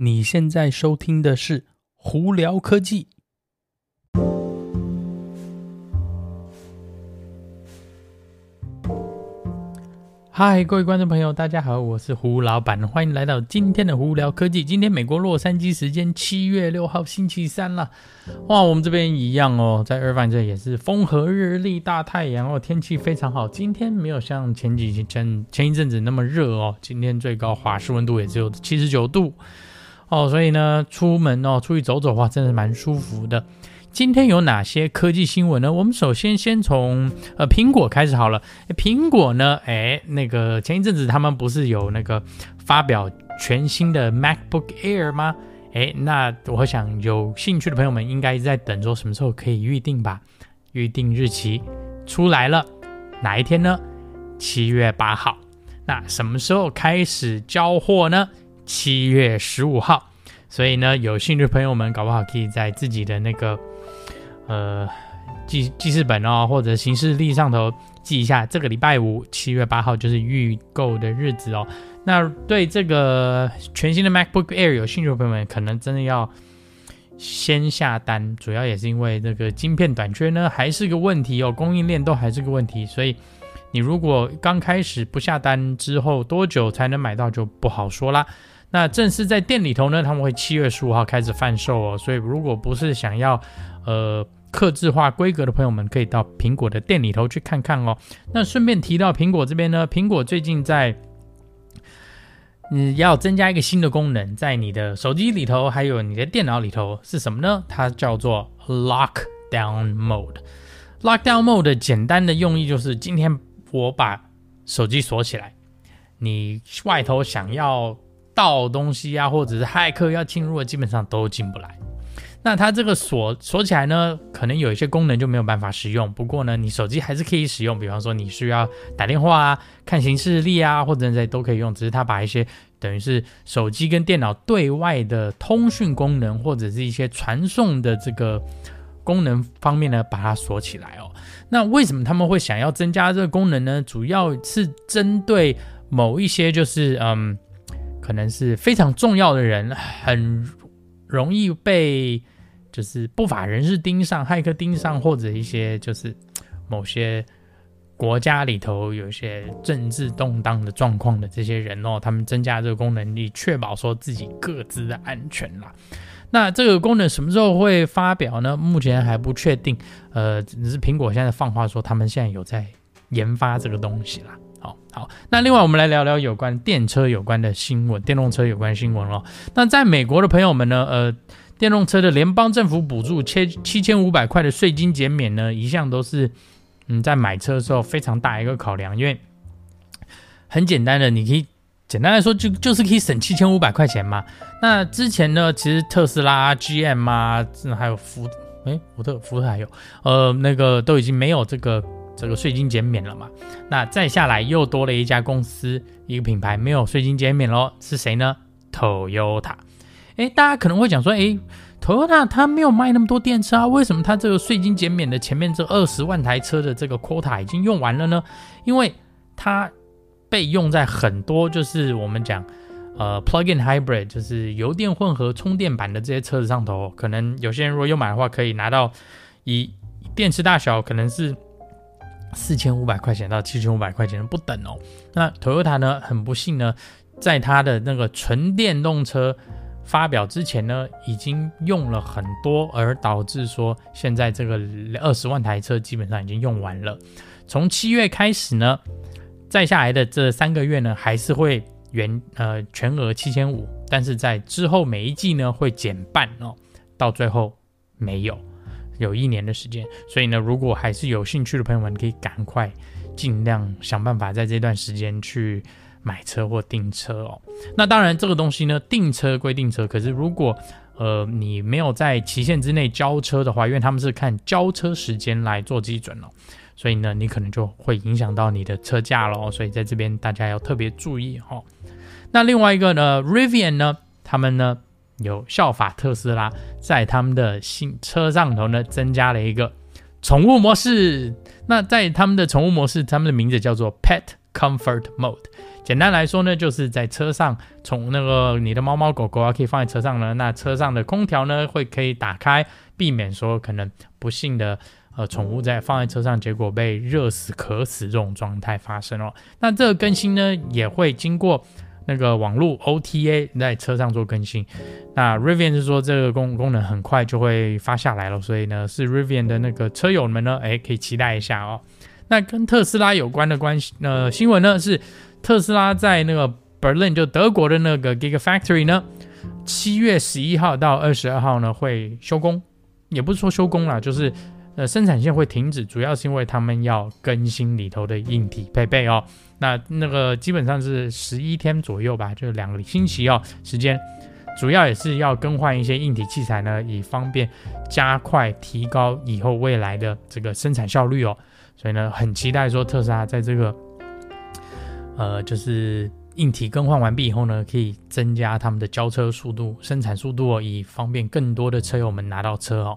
你现在收听的是《胡聊科技》。嗨，各位观众朋友，大家好，我是胡老板，欢迎来到今天的胡聊科技。今天美国洛杉矶时间七月六号星期三了，哇，我们这边一样哦，在二番这也是风和日丽，大太阳哦，天气非常好。今天没有像前几前前一阵子那么热哦，今天最高华氏温度也只有七十九度哦，所以呢，出门哦，出去走走的话，真的蛮舒服的。今天有哪些科技新闻呢？我们首先先从呃苹果开始好了。苹果呢，哎，那个前一阵子他们不是有那个发表全新的 MacBook Air 吗？哎，那我想有兴趣的朋友们应该在等着什么时候可以预定吧？预定日期出来了，哪一天呢？七月八号。那什么时候开始交货呢？七月十五号。所以呢，有兴趣的朋友们搞不好可以在自己的那个。呃，记记事本哦，或者行事历上头记一下，这个礼拜五七月八号就是预购的日子哦。那对这个全新的 MacBook Air 有兴趣的朋友们，可能真的要先下单，主要也是因为这个晶片短缺呢，还是个问题哦，供应链都还是个问题。所以你如果刚开始不下单，之后多久才能买到就不好说啦。那正式在店里头呢，他们会七月十五号开始贩售哦。所以如果不是想要呃。客制化规格的朋友们可以到苹果的店里头去看看哦。那顺便提到苹果这边呢，苹果最近在，你，要增加一个新的功能，在你的手机里头还有你的电脑里头是什么呢？它叫做 Lockdown Mode。Lockdown Mode 简单的用意就是，今天我把手机锁起来，你外头想要盗东西啊，或者是骇客要进入的，基本上都进不来。那它这个锁锁起来呢，可能有一些功能就没有办法使用。不过呢，你手机还是可以使用。比方说，你需要打电话啊、看行事历啊，或者这些都可以用。只是它把一些等于是手机跟电脑对外的通讯功能，或者是一些传送的这个功能方面呢，把它锁起来哦。那为什么他们会想要增加这个功能呢？主要是针对某一些就是嗯，可能是非常重要的人很。容易被就是不法人士盯上、骇客盯上，或者一些就是某些国家里头有一些政治动荡的状况的这些人哦，他们增加这个功能，以确保说自己各自的安全啦。那这个功能什么时候会发表呢？目前还不确定。呃，只是苹果现在放话说，他们现在有在研发这个东西啦。好好，那另外我们来聊聊有关电车有关的新闻，电动车有关新闻哦。那在美国的朋友们呢，呃，电动车的联邦政府补助七七千五百块的税金减免呢，一向都是嗯在买车的时候非常大一个考量，因为很简单的，你可以简单来说就就是可以省七千五百块钱嘛。那之前呢，其实特斯拉、GM 啊，还有福诶福特福特还有呃那个都已经没有这个。这个税金减免了嘛？那再下来又多了一家公司，一个品牌没有税金减免喽，是谁呢？Toyota。诶，大家可能会讲说，诶，Toyota 它没有卖那么多电车啊，为什么它这个税金减免的前面这二十万台车的这个 quota 已经用完了呢？因为它被用在很多就是我们讲呃 plug-in hybrid，就是油电混合充电版的这些车子上头，可能有些人如果有买的话，可以拿到以电池大小可能是。四千五百块钱到七千五百块钱不等哦。那 Toyota 呢，很不幸呢，在它的那个纯电动车发表之前呢，已经用了很多，而导致说现在这个二十万台车基本上已经用完了。从七月开始呢，再下来的这三个月呢，还是会原呃全额七千五，但是在之后每一季呢会减半哦，到最后没有。有一年的时间，所以呢，如果还是有兴趣的朋友们，可以赶快尽量想办法在这段时间去买车或订车哦。那当然，这个东西呢，订车归订车，可是如果呃你没有在期限之内交车的话，因为他们是看交车时间来做基准哦，所以呢，你可能就会影响到你的车价喽。所以在这边大家要特别注意哈、哦。那另外一个呢，Rivian 呢，他们呢。有效法特斯拉，在他们的新车上头呢，增加了一个宠物模式。那在他们的宠物模式，他们的名字叫做 Pet Comfort Mode，简单来说呢，就是在车上，从那个你的猫猫狗狗啊，可以放在车上呢，那车上的空调呢会可以打开，避免说可能不幸的呃宠物在放在车上，结果被热死、渴死这种状态发生哦。那这个更新呢也会经过。那个网络 OTA 在车上做更新，那 Rivian 是说这个功功能很快就会发下来了，所以呢是 Rivian 的那个车友们呢，哎可以期待一下哦。那跟特斯拉有关的关系呃新闻呢是特斯拉在那个 Berlin 就德国的那个 Gigafactory 呢，七月十一号到二十二号呢会休工，也不是说休工啦，就是。呃，生产线会停止，主要是因为他们要更新里头的硬体配备哦。那那个基本上是十一天左右吧，就两个星期哦时间，主要也是要更换一些硬体器材呢，以方便加快提高以后未来的这个生产效率哦。所以呢，很期待说特斯拉在这个呃，就是硬体更换完毕以后呢，可以增加他们的交车速度、生产速度哦，以方便更多的车友们拿到车哦。